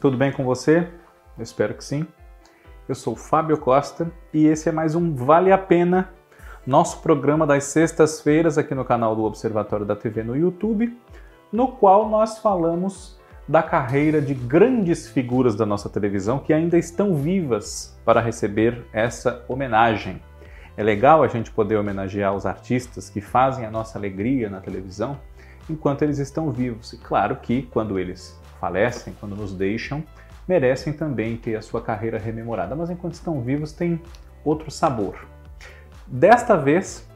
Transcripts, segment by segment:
Tudo bem com você? Eu espero que sim. Eu sou Fábio Costa e esse é mais um Vale a Pena, nosso programa das sextas-feiras aqui no canal do Observatório da TV no YouTube, no qual nós falamos da carreira de grandes figuras da nossa televisão que ainda estão vivas para receber essa homenagem. É legal a gente poder homenagear os artistas que fazem a nossa alegria na televisão enquanto eles estão vivos. E claro que quando eles falecem, quando nos deixam, merecem também ter a sua carreira rememorada, mas enquanto estão vivos tem outro sabor. Desta vez,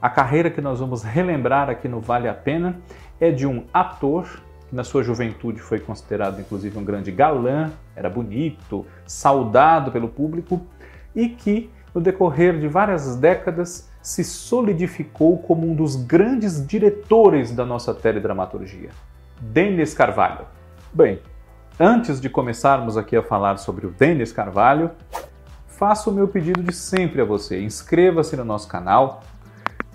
a carreira que nós vamos relembrar aqui no Vale a Pena é de um ator que na sua juventude foi considerado inclusive um grande galã, era bonito, saudado pelo público e que no decorrer de várias décadas se solidificou como um dos grandes diretores da nossa teledramaturgia, Denis Carvalho. Bem, antes de começarmos aqui a falar sobre o Denis Carvalho, faço o meu pedido de sempre a você. Inscreva-se no nosso canal,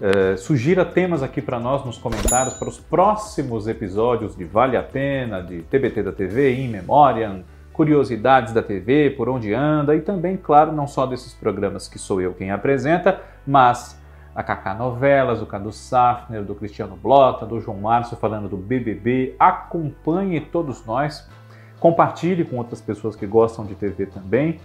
uh, sugira temas aqui para nós nos comentários para os próximos episódios de Vale a Pena, de TBT da TV, In Memoriam, curiosidades da TV, por onde anda e também, claro, não só desses programas que sou eu quem apresenta, mas a Kaká Novelas, do Cadu Safner, do Cristiano Blota, do João Márcio falando do BBB. Acompanhe todos nós, compartilhe com outras pessoas que gostam de TV também.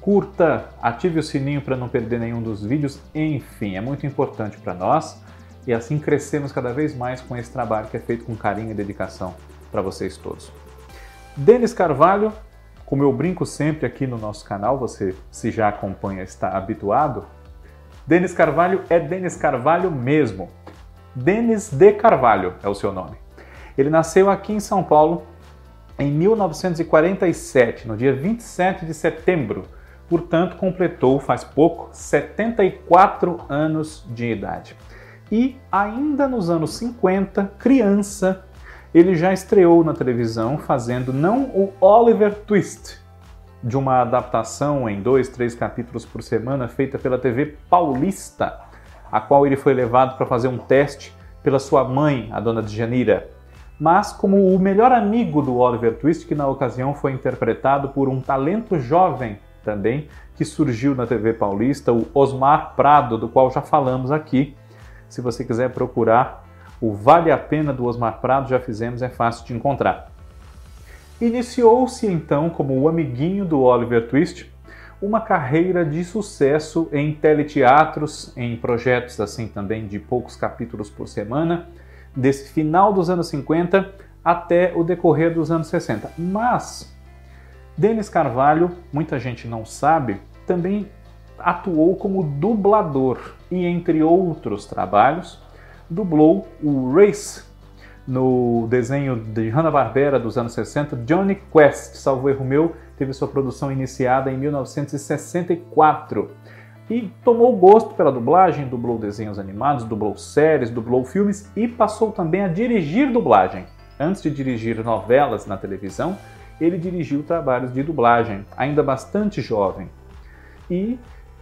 Curta, ative o sininho para não perder nenhum dos vídeos. Enfim, é muito importante para nós e assim crescemos cada vez mais com esse trabalho que é feito com carinho e dedicação para vocês todos. Denis Carvalho, como eu brinco sempre aqui no nosso canal, você se já acompanha está habituado, Denis Carvalho é Denis Carvalho mesmo. Denis de Carvalho é o seu nome. Ele nasceu aqui em São Paulo em 1947, no dia 27 de setembro. Portanto, completou faz pouco 74 anos de idade. E ainda nos anos 50, criança, ele já estreou na televisão fazendo não o Oliver Twist, de uma adaptação em dois, três capítulos por semana feita pela TV Paulista, a qual ele foi levado para fazer um teste pela sua mãe, a dona Djanira, mas como o melhor amigo do Oliver Twist, que na ocasião foi interpretado por um talento jovem também, que surgiu na TV Paulista, o Osmar Prado, do qual já falamos aqui. Se você quiser procurar o Vale a Pena do Osmar Prado, já fizemos, é fácil de encontrar. Iniciou-se então como o amiguinho do Oliver Twist, uma carreira de sucesso em teleteatros, em projetos assim também de poucos capítulos por semana, desse final dos anos 50 até o decorrer dos anos 60. Mas Denis Carvalho, muita gente não sabe, também atuou como dublador e entre outros trabalhos, dublou o Race no desenho de Hanna-Barbera dos anos 60, Johnny Quest, salvo erro meu, teve sua produção iniciada em 1964 e tomou gosto pela dublagem, dublou desenhos animados, dublou séries, dublou filmes e passou também a dirigir dublagem. Antes de dirigir novelas na televisão, ele dirigiu trabalhos de dublagem, ainda bastante jovem. E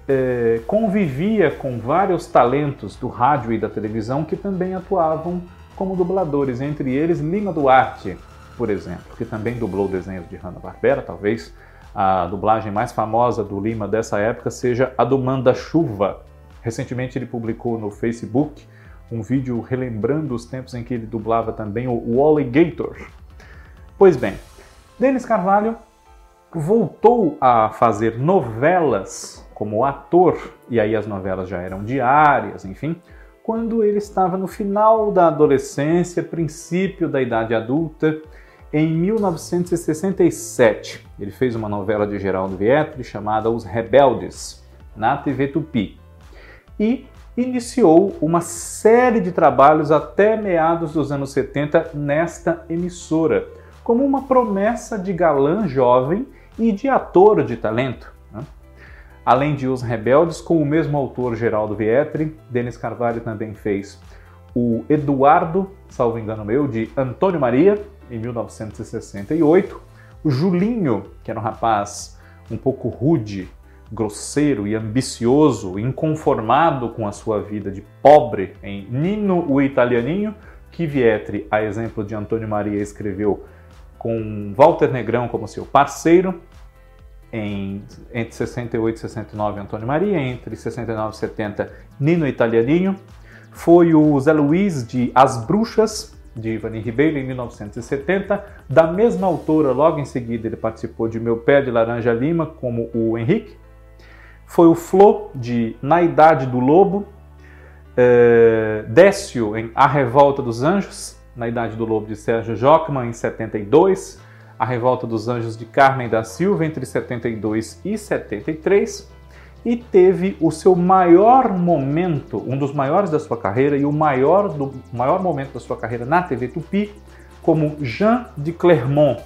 eh, convivia com vários talentos do rádio e da televisão que também atuavam como dubladores, entre eles Lima Duarte, por exemplo, que também dublou desenhos de Hanna-Barbera, talvez a dublagem mais famosa do Lima dessa época seja a do Manda-Chuva. Recentemente ele publicou no Facebook um vídeo relembrando os tempos em que ele dublava também o Alligator. Pois bem, Denis Carvalho voltou a fazer novelas como ator, e aí as novelas já eram diárias, enfim, quando ele estava no final da adolescência, princípio da idade adulta, em 1967. Ele fez uma novela de Geraldo Vietri chamada Os Rebeldes, na TV Tupi. E iniciou uma série de trabalhos até meados dos anos 70 nesta emissora, como uma promessa de galã jovem e de ator de talento. Além de Os Rebeldes, com o mesmo autor Geraldo Vietri, Denis Carvalho também fez o Eduardo, salvo engano meu, de Antônio Maria, em 1968, o Julinho, que era um rapaz um pouco rude, grosseiro e ambicioso, inconformado com a sua vida de pobre, em Nino o Italianinho, que Vietri, a exemplo de Antônio Maria, escreveu com Walter Negrão como seu parceiro, em, entre 68 e 69 Antônio Maria, entre 69 e 70 Nino Italianinho. Foi o Zé Luiz de As Bruxas, de Ivani Ribeiro, em 1970. Da mesma autora, logo em seguida, ele participou de Meu Pé de Laranja Lima, como o Henrique. Foi o Flo, de Na Idade do Lobo. É, Décio, em A Revolta dos Anjos, Na Idade do Lobo, de Sérgio Jockman, em 72 a Revolta dos Anjos de Carmen da Silva entre 72 e 73 e teve o seu maior momento, um dos maiores da sua carreira e o maior, do, maior momento da sua carreira na TV Tupi, como Jean de Clermont,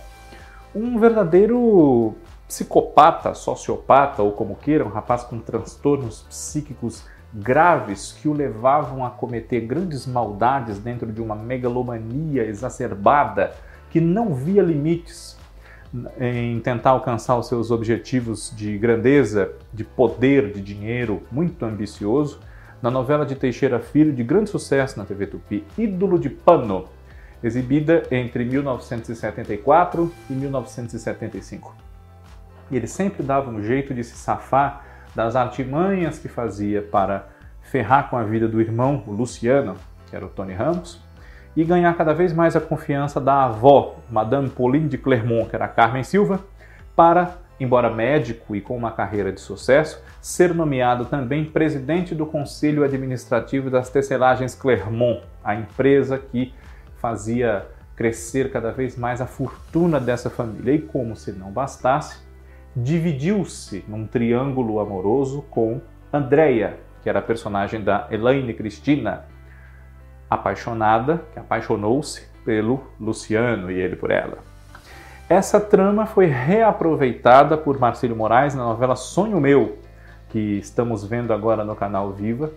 um verdadeiro psicopata, sociopata ou como queira, um rapaz com transtornos psíquicos graves que o levavam a cometer grandes maldades dentro de uma megalomania exacerbada que não via limites em tentar alcançar os seus objetivos de grandeza, de poder, de dinheiro, muito ambicioso, na novela de Teixeira Filho, de grande sucesso na TV Tupi, Ídolo de Pano, exibida entre 1974 e 1975. E ele sempre dava um jeito de se safar das artimanhas que fazia para ferrar com a vida do irmão, o Luciano, que era o Tony Ramos, e ganhar cada vez mais a confiança da avó, Madame Pauline de Clermont, que era Carmen Silva, para, embora médico e com uma carreira de sucesso, ser nomeado também presidente do Conselho Administrativo das Tecelagens Clermont, a empresa que fazia crescer cada vez mais a fortuna dessa família. E como se não bastasse, dividiu-se num triângulo amoroso com Andrea, que era a personagem da Elaine Cristina, apaixonada, que apaixonou-se pelo Luciano e ele por ela. Essa trama foi reaproveitada por Marcelo Moraes na novela Sonho Meu, que estamos vendo agora no canal Viva,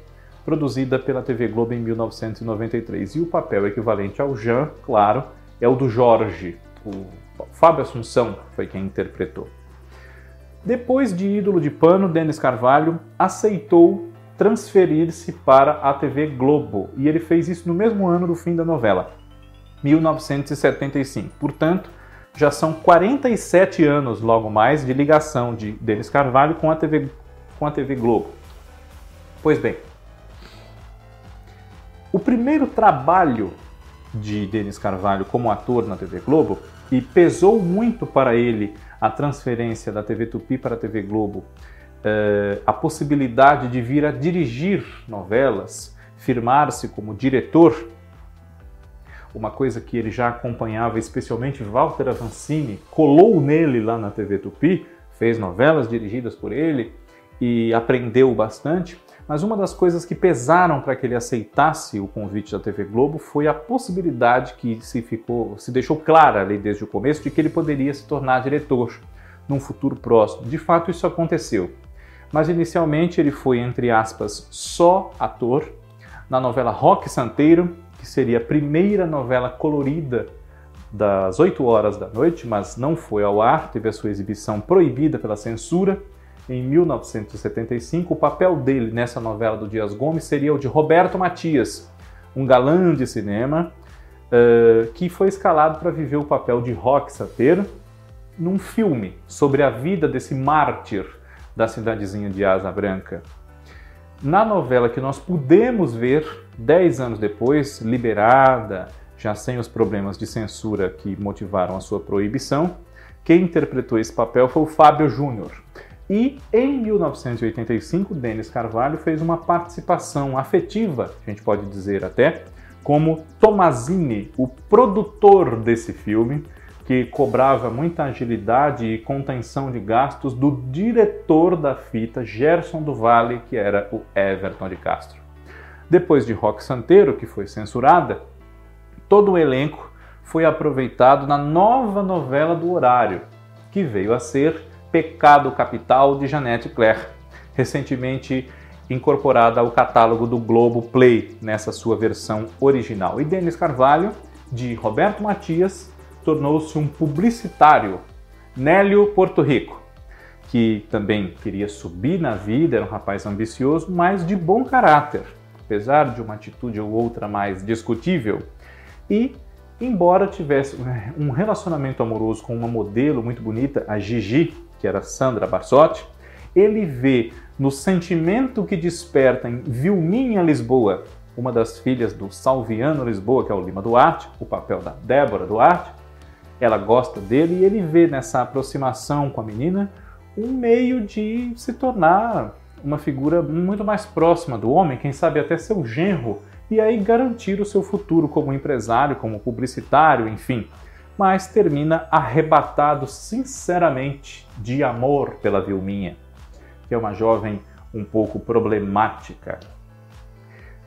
produzida pela TV Globo em 1993. E o papel equivalente ao Jean, claro, é o do Jorge. O Fábio Assunção foi quem interpretou. Depois de Ídolo de Pano, Denis Carvalho aceitou transferir-se para a TV Globo, e ele fez isso no mesmo ano do fim da novela, 1975. Portanto, já são 47 anos logo mais de ligação de Denis Carvalho com a TV, com a TV Globo. Pois bem, o primeiro trabalho de Denis Carvalho como ator na TV Globo, e pesou muito para ele a transferência da TV Tupi para a TV Globo, eh, a possibilidade de vir a dirigir novelas, firmar-se como diretor, uma coisa que ele já acompanhava, especialmente Walter Avancini, colou nele lá na TV Tupi, fez novelas dirigidas por ele e aprendeu bastante. Mas uma das coisas que pesaram para que ele aceitasse o convite da TV Globo foi a possibilidade que se ficou, se deixou clara ali desde o começo de que ele poderia se tornar diretor num futuro próximo. De fato, isso aconteceu mas inicialmente ele foi, entre aspas, só ator na novela Rock Santeiro, que seria a primeira novela colorida das 8 horas da noite, mas não foi ao ar, teve a sua exibição proibida pela censura. Em 1975, o papel dele nessa novela do Dias Gomes seria o de Roberto Matias, um galã de cinema uh, que foi escalado para viver o papel de Rock Santeiro num filme sobre a vida desse mártir da cidadezinha de Asa Branca. Na novela que nós pudemos ver dez anos depois, liberada, já sem os problemas de censura que motivaram a sua proibição, quem interpretou esse papel foi o Fábio Júnior. E em 1985, Denis Carvalho fez uma participação afetiva, a gente pode dizer até, como Tomazini, o produtor desse filme, que cobrava muita agilidade e contenção de gastos do diretor da fita, Gerson do Vale, que era o Everton de Castro. Depois de Rock Santeiro, que foi censurada, todo o elenco foi aproveitado na nova novela do horário, que veio a ser Pecado Capital de Janete Claire, recentemente incorporada ao catálogo do Globo Play nessa sua versão original. E Denis Carvalho, de Roberto Matias, tornou-se um publicitário, Nélio Porto Rico, que também queria subir na vida, era um rapaz ambicioso, mas de bom caráter, apesar de uma atitude ou outra mais discutível. E embora tivesse um relacionamento amoroso com uma modelo muito bonita, a Gigi, que era Sandra Barsotti, ele vê no sentimento que desperta em Vilminha Lisboa, uma das filhas do Salviano Lisboa, que é o Lima Duarte, o papel da Débora Duarte, ela gosta dele e ele vê nessa aproximação com a menina um meio de se tornar uma figura muito mais próxima do homem, quem sabe até seu genro, e aí garantir o seu futuro como empresário, como publicitário, enfim. Mas termina arrebatado sinceramente de amor pela Vilminha, que é uma jovem um pouco problemática.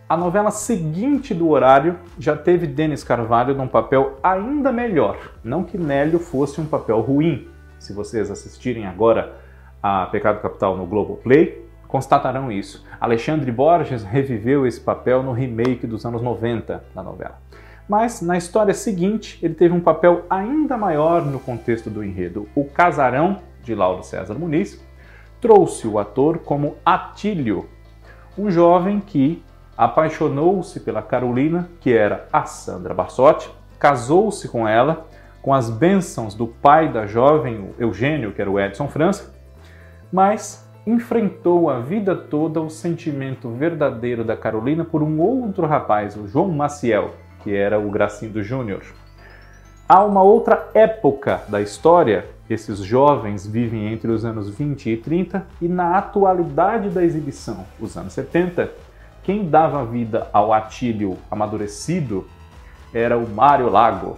A novela seguinte do horário já teve Denis Carvalho num papel ainda melhor. Não que Nélio fosse um papel ruim. Se vocês assistirem agora a Pecado Capital no Globoplay, constatarão isso. Alexandre Borges reviveu esse papel no remake dos anos 90 da novela. Mas na história seguinte, ele teve um papel ainda maior no contexto do enredo. O Casarão, de Lauro César Muniz, trouxe o ator como Atílio, um jovem que apaixonou-se pela Carolina, que era a Sandra Barsotti, casou-se com ela, com as bênçãos do pai da jovem, Eugênio, que era o Edson França, mas enfrentou a vida toda o sentimento verdadeiro da Carolina por um outro rapaz, o João Maciel, que era o Gracindo Júnior. Há uma outra época da história, esses jovens vivem entre os anos 20 e 30, e na atualidade da exibição, os anos 70, quem dava vida ao Atílio amadurecido era o Mário Lago.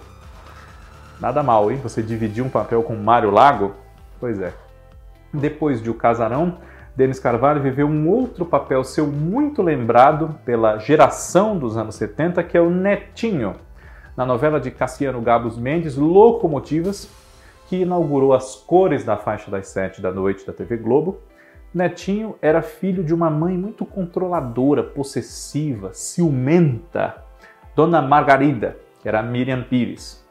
Nada mal, hein? Você dividir um papel com Mário Lago? Pois é. Depois de O Casarão, Denis Carvalho viveu um outro papel seu muito lembrado pela geração dos anos 70, que é o Netinho, na novela de Cassiano Gabos Mendes, Locomotivas, que inaugurou as cores da faixa das sete da noite da TV Globo. Netinho era filho de uma mãe muito controladora, possessiva, ciumenta, Dona Margarida, que era Miriam Pires.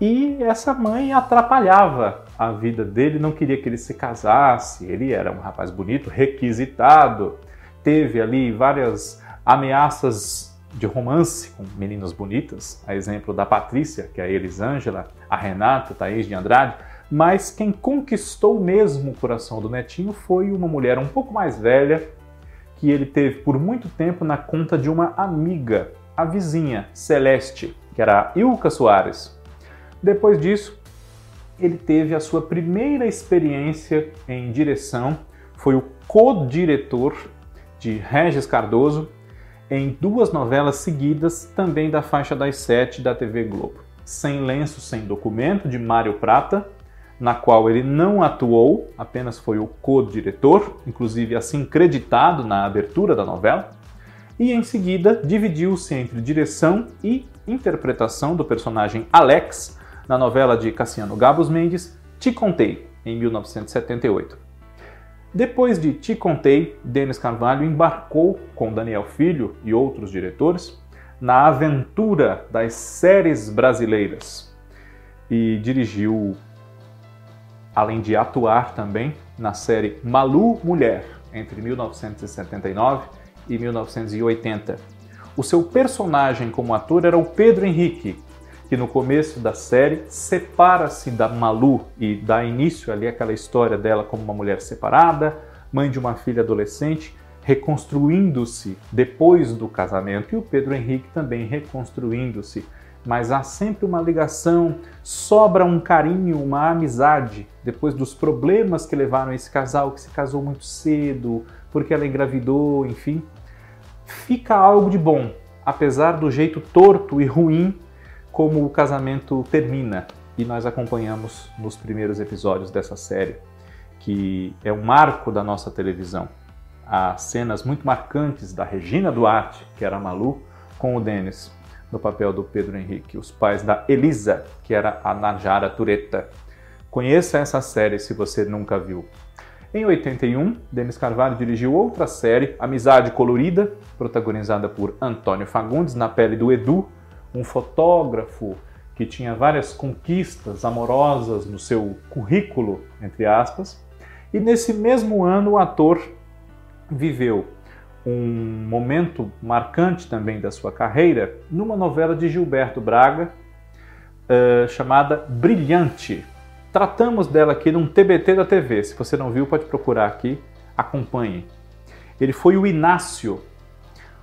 E essa mãe atrapalhava a vida dele, não queria que ele se casasse. Ele era um rapaz bonito, requisitado, teve ali várias ameaças de romance com meninas bonitas, a exemplo da Patrícia, que é a Elisângela, a Renata, Thaís de Andrade, mas quem conquistou mesmo o coração do netinho foi uma mulher um pouco mais velha, que ele teve por muito tempo na conta de uma amiga, a vizinha Celeste, que era a Ilka Soares. Depois disso, ele teve a sua primeira experiência em direção, foi o co-diretor de Regis Cardoso em duas novelas seguidas, também da faixa das sete da TV Globo. Sem Lenço, Sem Documento, de Mário Prata, na qual ele não atuou, apenas foi o co-diretor, inclusive assim creditado na abertura da novela. E em seguida dividiu-se entre direção e interpretação do personagem Alex, na novela de Cassiano Gabos Mendes, Te Contei, em 1978. Depois de Te Contei, Denis Carvalho embarcou com Daniel Filho e outros diretores na aventura das séries brasileiras e dirigiu, além de atuar também, na série Malu Mulher, entre 1979 e 1980. O seu personagem como ator era o Pedro Henrique, que no começo da série separa-se da Malu e dá início ali aquela história dela como uma mulher separada, mãe de uma filha adolescente, reconstruindo-se depois do casamento e o Pedro Henrique também reconstruindo-se. Mas há sempre uma ligação, sobra um carinho, uma amizade depois dos problemas que levaram esse casal que se casou muito cedo, porque ela engravidou, enfim. Fica algo de bom, apesar do jeito torto e ruim como o casamento termina e nós acompanhamos nos primeiros episódios dessa série, que é um marco da nossa televisão. Há cenas muito marcantes da Regina Duarte, que era a Malu, com o Denis, no papel do Pedro Henrique, os pais da Elisa, que era a Najara Tureta. Conheça essa série se você nunca viu. Em 81, Denis Carvalho dirigiu outra série, Amizade Colorida, protagonizada por Antônio Fagundes, na pele do Edu, um fotógrafo que tinha várias conquistas amorosas no seu currículo, entre aspas, e nesse mesmo ano o ator viveu um momento marcante também da sua carreira numa novela de Gilberto Braga, uh, chamada Brilhante. Tratamos dela aqui num TBT da TV. Se você não viu, pode procurar aqui, acompanhe. Ele foi o Inácio,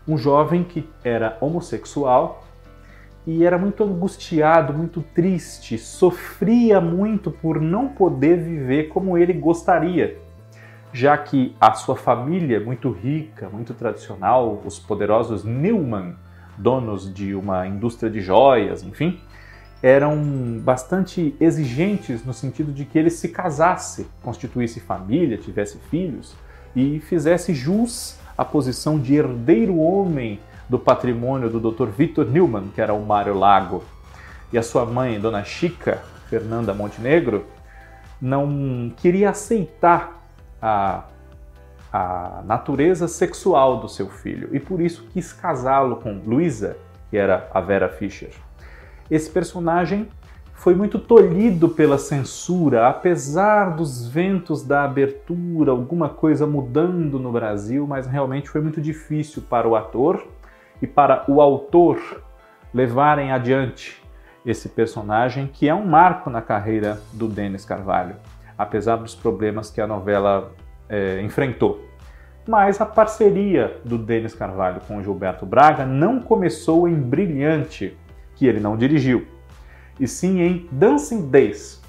um jovem que era homossexual e era muito angustiado, muito triste, sofria muito por não poder viver como ele gostaria, já que a sua família, muito rica, muito tradicional, os poderosos Newman, donos de uma indústria de joias, enfim, eram bastante exigentes no sentido de que ele se casasse, constituísse família, tivesse filhos e fizesse jus à posição de herdeiro homem do patrimônio do Dr. Victor Newman, que era o Mário Lago. E a sua mãe, Dona Chica Fernanda Montenegro, não queria aceitar a, a natureza sexual do seu filho e por isso quis casá-lo com Luísa, que era a Vera Fischer. Esse personagem foi muito tolhido pela censura, apesar dos ventos da abertura, alguma coisa mudando no Brasil, mas realmente foi muito difícil para o ator e para o autor levarem adiante esse personagem, que é um marco na carreira do Denis Carvalho, apesar dos problemas que a novela é, enfrentou. Mas a parceria do Denis Carvalho com Gilberto Braga não começou em Brilhante, que ele não dirigiu, e sim em Dancing Days,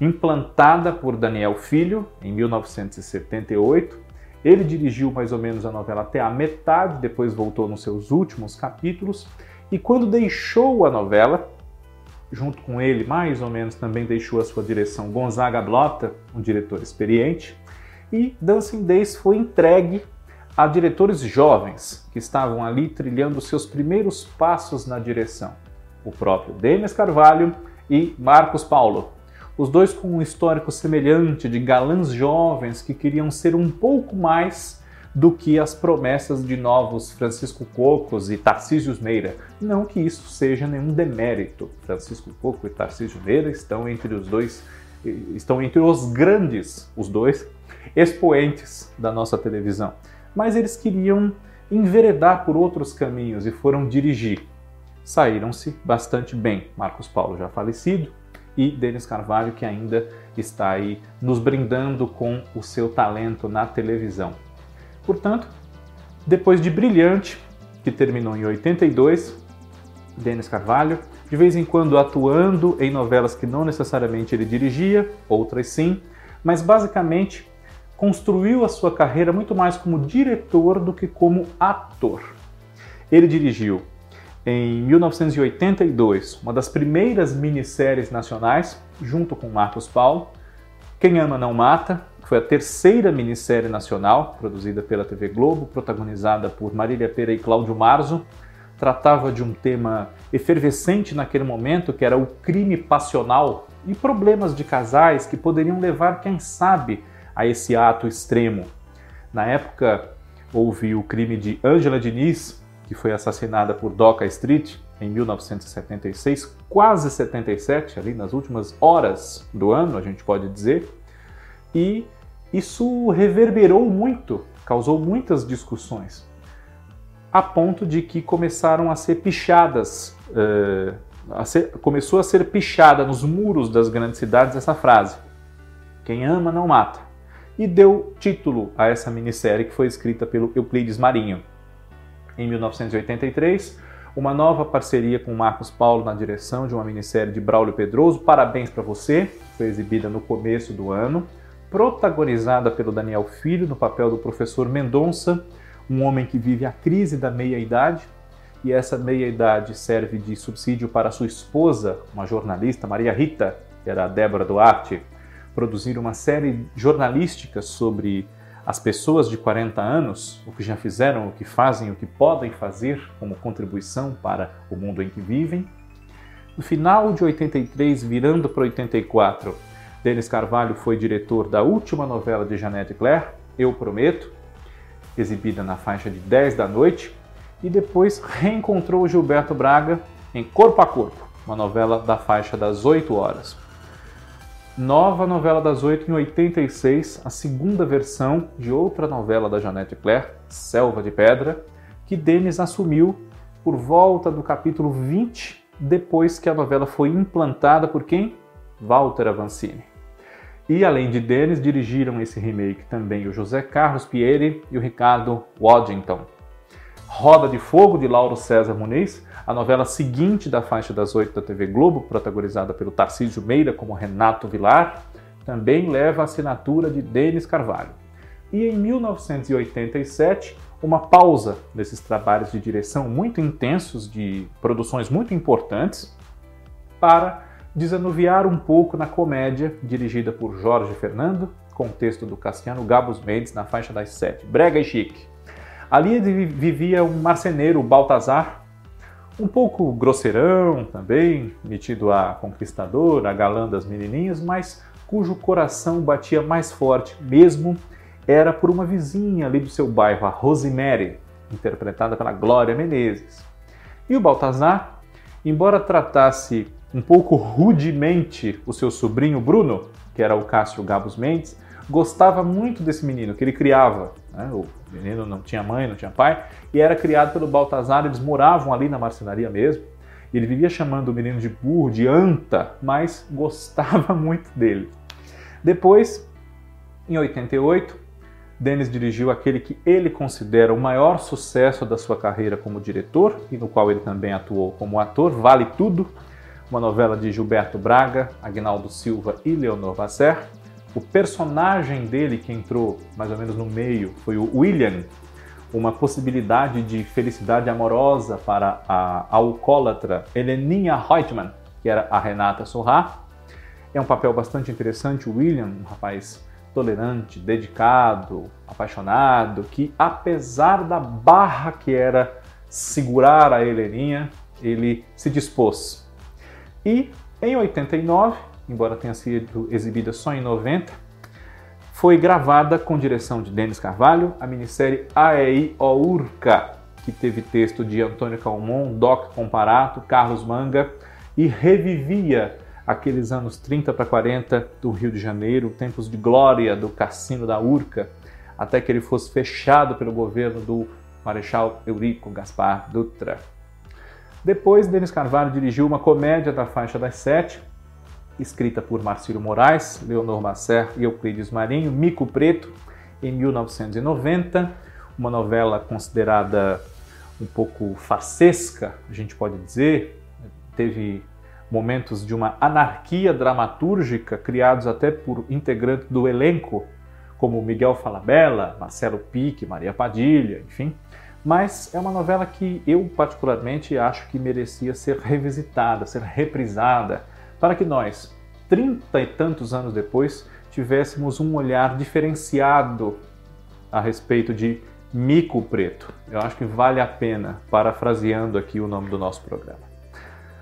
implantada por Daniel Filho em 1978 ele dirigiu mais ou menos a novela até a metade, depois voltou nos seus últimos capítulos, e quando deixou a novela, junto com ele, mais ou menos, também deixou a sua direção Gonzaga Blota, um diretor experiente, e Dancing Days foi entregue a diretores jovens que estavam ali trilhando seus primeiros passos na direção. O próprio Denis Carvalho e Marcos Paulo, os dois com um histórico semelhante de galãs jovens que queriam ser um pouco mais do que as promessas de novos Francisco Cocos e Tarcísio Meira. Não que isso seja nenhum demérito. Francisco Coco e Tarcísio Meira estão entre os dois, estão entre os grandes, os dois, expoentes da nossa televisão. Mas eles queriam enveredar por outros caminhos e foram dirigir. Saíram-se bastante bem. Marcos Paulo já falecido, e Denis Carvalho, que ainda está aí nos brindando com o seu talento na televisão. Portanto, depois de Brilhante, que terminou em 82, Denis Carvalho, de vez em quando atuando em novelas que não necessariamente ele dirigia, outras sim, mas basicamente construiu a sua carreira muito mais como diretor do que como ator. Ele dirigiu em 1982, uma das primeiras minisséries nacionais, junto com Marcos Paulo, Quem Ama Não Mata, que foi a terceira minissérie nacional produzida pela TV Globo, protagonizada por Marília Pera e Cláudio Marzo, tratava de um tema efervescente naquele momento, que era o crime passional e problemas de casais que poderiam levar, quem sabe, a esse ato extremo. Na época, houve o crime de Ângela Diniz, que foi assassinada por Doca Street em 1976, quase 77, ali nas últimas horas do ano, a gente pode dizer. E isso reverberou muito, causou muitas discussões, a ponto de que começaram a ser pichadas, uh, a ser, começou a ser pichada nos muros das grandes cidades essa frase: Quem ama não mata. E deu título a essa minissérie que foi escrita pelo Euclides Marinho em 1983, uma nova parceria com Marcos Paulo na direção de uma minissérie de Braulio Pedroso, Parabéns para você, foi exibida no começo do ano, protagonizada pelo Daniel Filho no papel do professor Mendonça, um homem que vive a crise da meia-idade, e essa meia-idade serve de subsídio para sua esposa, uma jornalista, Maria Rita, que era a Débora Duarte, produzir uma série jornalística sobre as pessoas de 40 anos, o que já fizeram, o que fazem, o que podem fazer como contribuição para o mundo em que vivem. No final de 83, virando para 84, Denis Carvalho foi diretor da última novela de Jeanette Claire, Eu Prometo, exibida na faixa de 10 da noite, e depois reencontrou Gilberto Braga em Corpo a Corpo, uma novela da faixa das 8 horas. Nova novela das oito em 86, a segunda versão de outra novela da Janete Claire, Selva de Pedra, que Denis assumiu por volta do capítulo 20 depois que a novela foi implantada por quem? Walter Avancini. E além de Denis, dirigiram esse remake também o José Carlos Pieri e o Ricardo Waddington. Roda de Fogo, de Lauro César Muniz, a novela seguinte da faixa das oito da TV Globo, protagonizada pelo Tarcísio Meira como Renato Vilar, também leva a assinatura de Denis Carvalho. E em 1987, uma pausa nesses trabalhos de direção muito intensos, de produções muito importantes, para desanuviar um pouco na comédia dirigida por Jorge Fernando, com texto do Cassiano Gabos Mendes na faixa das sete, Brega e Chique. Ali vivia um marceneiro, Baltazar, um pouco grosseirão também, metido a conquistador, a galã das menininhas, mas cujo coração batia mais forte mesmo era por uma vizinha ali do seu bairro, a Rosemary, interpretada pela Glória Menezes. E o Baltazar, embora tratasse um pouco rudemente o seu sobrinho Bruno, que era o Cássio Gabos Mendes, gostava muito desse menino que ele criava. Né? O menino não tinha mãe, não tinha pai, e era criado pelo Baltazar, eles moravam ali na marcenaria mesmo. Ele vivia chamando o menino de burro, de anta, mas gostava muito dele. Depois, em 88, Dennis dirigiu aquele que ele considera o maior sucesso da sua carreira como diretor e no qual ele também atuou como ator, Vale Tudo, uma novela de Gilberto Braga, Agnaldo Silva e Leonor Vasser. O personagem dele que entrou mais ou menos no meio foi o William, uma possibilidade de felicidade amorosa para a alcoólatra Heleninha Reutemann, que era a Renata Sorrá. É um papel bastante interessante. O William, um rapaz tolerante, dedicado, apaixonado, que apesar da barra que era segurar a Heleninha, ele se dispôs. E em 89, embora tenha sido exibida só em 90, foi gravada com direção de Denis Carvalho a minissérie AEI Ourca, que teve texto de Antônio Calmon, Doc Comparato, Carlos Manga e revivia aqueles anos 30 para 40 do Rio de Janeiro, tempos de glória do Cassino da Urca, até que ele fosse fechado pelo governo do Marechal Eurico Gaspar Dutra. Depois, Denis Carvalho dirigiu uma comédia da faixa das sete, escrita por Marcílio Moraes, Leonor Macer e Euclides Marinho, Mico Preto, em 1990, uma novela considerada um pouco farsesca, a gente pode dizer, teve momentos de uma anarquia dramatúrgica criados até por integrantes do elenco, como Miguel Falabella, Marcelo Pique, Maria Padilha, enfim. Mas é uma novela que eu particularmente acho que merecia ser revisitada, ser reprisada, para que nós, trinta e tantos anos depois, tivéssemos um olhar diferenciado a respeito de Mico Preto. Eu acho que vale a pena, parafraseando aqui o nome do nosso programa.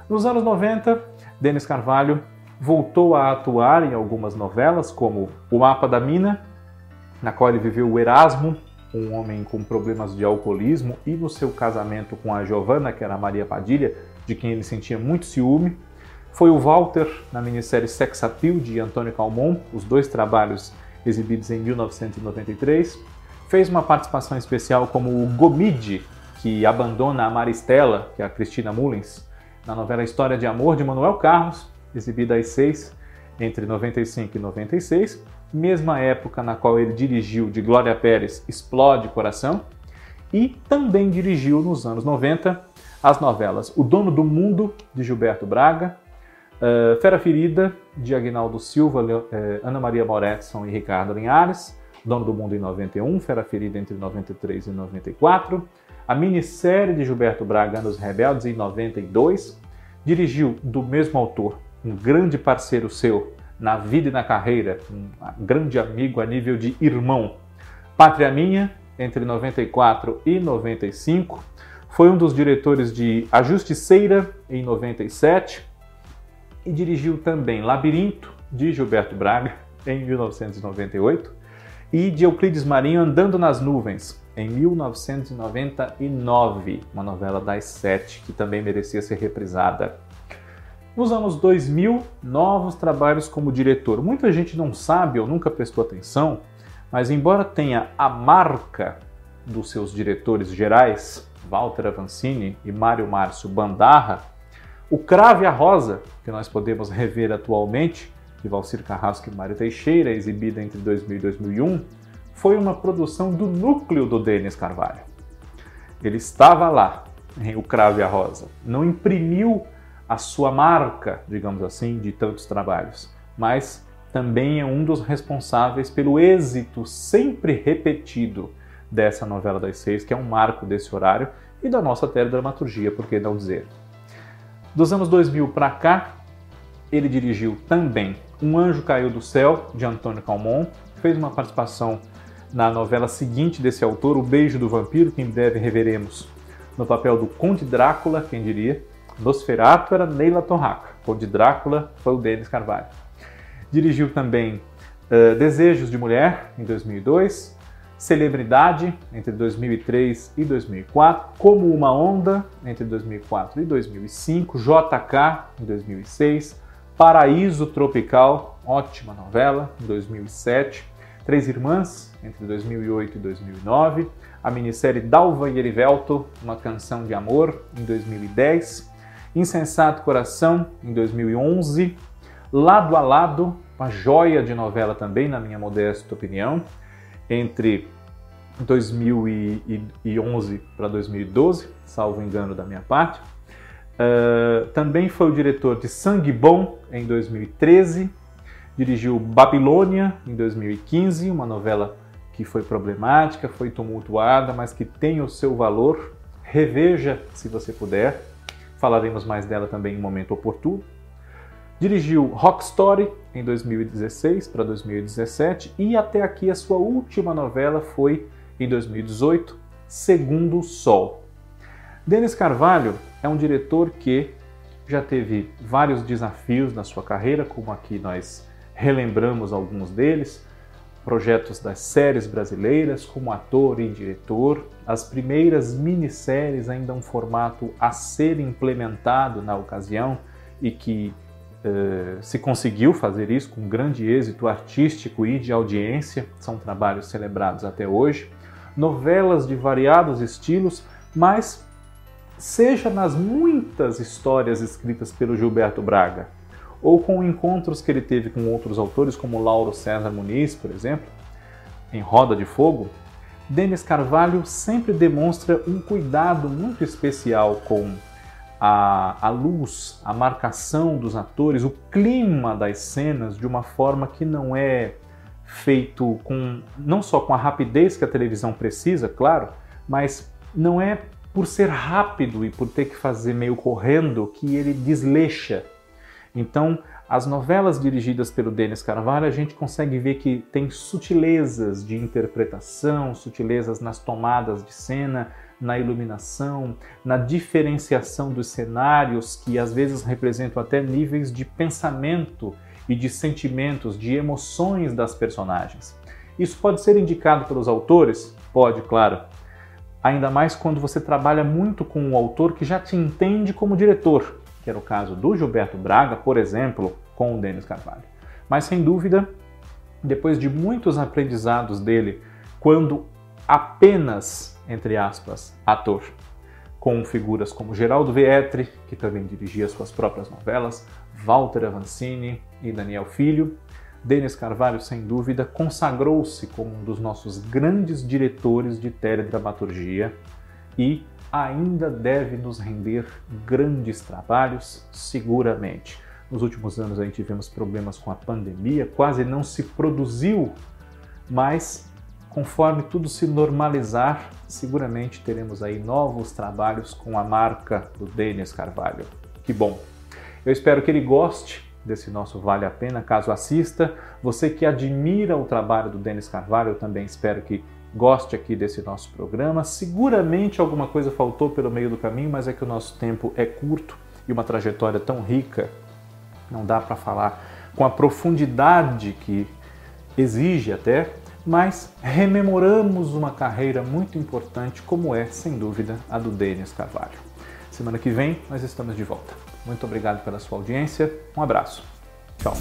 Nos anos 90, Denis Carvalho voltou a atuar em algumas novelas, como O Mapa da Mina, na qual ele viveu o Erasmo, um homem com problemas de alcoolismo, e no seu casamento com a Giovanna, que era a Maria Padilha, de quem ele sentia muito ciúme. Foi o Walter na minissérie Sex Appeal de Antônio Calmon, os dois trabalhos exibidos em 1993. Fez uma participação especial como o Gomide, que abandona a Maristela, que é a Cristina Mullins, na novela História de Amor de Manuel Carlos, exibida às seis entre 95 e 96, mesma época na qual ele dirigiu de Glória Pérez Explode Coração, e também dirigiu nos anos 90 as novelas O Dono do Mundo, de Gilberto Braga, uh, Fera Ferida, de Agnaldo Silva, uh, Ana Maria Moretson e Ricardo Linhares, Dono do Mundo em 91, Fera Ferida entre 93 e 94, a minissérie de Gilberto Braga, Anos Rebeldes, em 92. Dirigiu do mesmo autor, um grande parceiro seu na vida e na carreira, um grande amigo a nível de irmão. Pátria Minha, entre 94 e 95. Foi um dos diretores de A Justiceira, em 97. E dirigiu também Labirinto, de Gilberto Braga, em 1998. E de Euclides Marinho, Andando nas Nuvens, em 1999, uma novela das sete que também merecia ser reprisada. Nos anos 2000, novos trabalhos como diretor. Muita gente não sabe ou nunca prestou atenção, mas embora tenha a marca dos seus diretores gerais, Walter Avancini e Mário Márcio Bandarra, O Crave a Rosa, que nós podemos rever atualmente, de Valcir Carrasco e Mário Teixeira, exibida entre 2000 e 2001, foi uma produção do núcleo do Denis Carvalho. Ele estava lá, em O Crave a Rosa. Não imprimiu a sua marca, digamos assim, de tantos trabalhos, mas também é um dos responsáveis pelo êxito sempre repetido dessa novela das seis, que é um marco desse horário e da nossa teledramaturgia, por que não dizer. Dos anos 2000 para cá, ele dirigiu também Um Anjo Caiu do Céu, de Antônio Calmon, fez uma participação na novela seguinte desse autor, O Beijo do Vampiro, que em breve reveremos no papel do Conde Drácula, quem diria. Nosferatu era Neila Torraca, Conde Drácula foi o Denis Carvalho. Dirigiu também uh, Desejos de Mulher, em 2002, Celebridade, entre 2003 e 2004, Como Uma Onda, entre 2004 e 2005, JK, em 2006, Paraíso Tropical, ótima novela, em 2007, Três Irmãs, entre 2008 e 2009, a minissérie Dalva e Erivelto, Uma Canção de Amor, em 2010, Insensato Coração, em 2011, Lado a Lado, uma joia de novela também, na minha modesta opinião, entre 2011 para 2012, salvo engano da minha parte. Uh, também foi o diretor de Sangue Bom em 2013, dirigiu Babilônia em 2015, uma novela que foi problemática, foi tumultuada, mas que tem o seu valor. Reveja se você puder. Falaremos mais dela também em momento oportuno. Dirigiu Rock Story em 2016 para 2017 e até aqui a sua última novela foi em 2018, Segundo Sol. Denis Carvalho é um diretor que já teve vários desafios na sua carreira, como aqui nós relembramos alguns deles projetos das séries brasileiras como ator e diretor, as primeiras minisséries ainda um formato a ser implementado na ocasião e que eh, se conseguiu fazer isso com grande êxito artístico e de audiência, são trabalhos celebrados até hoje, novelas de variados estilos, mas seja nas muitas histórias escritas pelo Gilberto Braga, ou com encontros que ele teve com outros autores, como Lauro César Muniz, por exemplo, em Roda de Fogo, Denis Carvalho sempre demonstra um cuidado muito especial com a, a, luz, a marcação dos atores, o clima das cenas de uma forma que não é feito com não só com a rapidez que a televisão precisa, claro, mas não é por ser rápido e por ter que fazer meio correndo que ele desleixa então, as novelas dirigidas pelo Denis Carvalho, a gente consegue ver que tem sutilezas de interpretação, sutilezas nas tomadas de cena, na iluminação, na diferenciação dos cenários, que às vezes representam até níveis de pensamento e de sentimentos, de emoções das personagens. Isso pode ser indicado pelos autores? Pode, claro. Ainda mais quando você trabalha muito com um autor que já te entende como diretor que era o caso do Gilberto Braga, por exemplo, com o Denis Carvalho. Mas sem dúvida, depois de muitos aprendizados dele, quando apenas, entre aspas, ator, com figuras como Geraldo Vietri, que também dirigia suas próprias novelas, Walter Avancini e Daniel Filho, Denis Carvalho, sem dúvida, consagrou-se como um dos nossos grandes diretores de teledramaturgia e ainda deve nos render grandes trabalhos, seguramente. Nos últimos anos aí tivemos problemas com a pandemia, quase não se produziu, mas conforme tudo se normalizar, seguramente teremos aí novos trabalhos com a marca do Denis Carvalho. Que bom! Eu espero que ele goste desse nosso Vale a Pena, caso assista. Você que admira o trabalho do Denis Carvalho, eu também espero que goste aqui desse nosso programa. Seguramente alguma coisa faltou pelo meio do caminho, mas é que o nosso tempo é curto e uma trajetória tão rica, não dá para falar com a profundidade que exige até, mas rememoramos uma carreira muito importante, como é, sem dúvida, a do Denis Carvalho. Semana que vem nós estamos de volta. Muito obrigado pela sua audiência, um abraço. Tchau.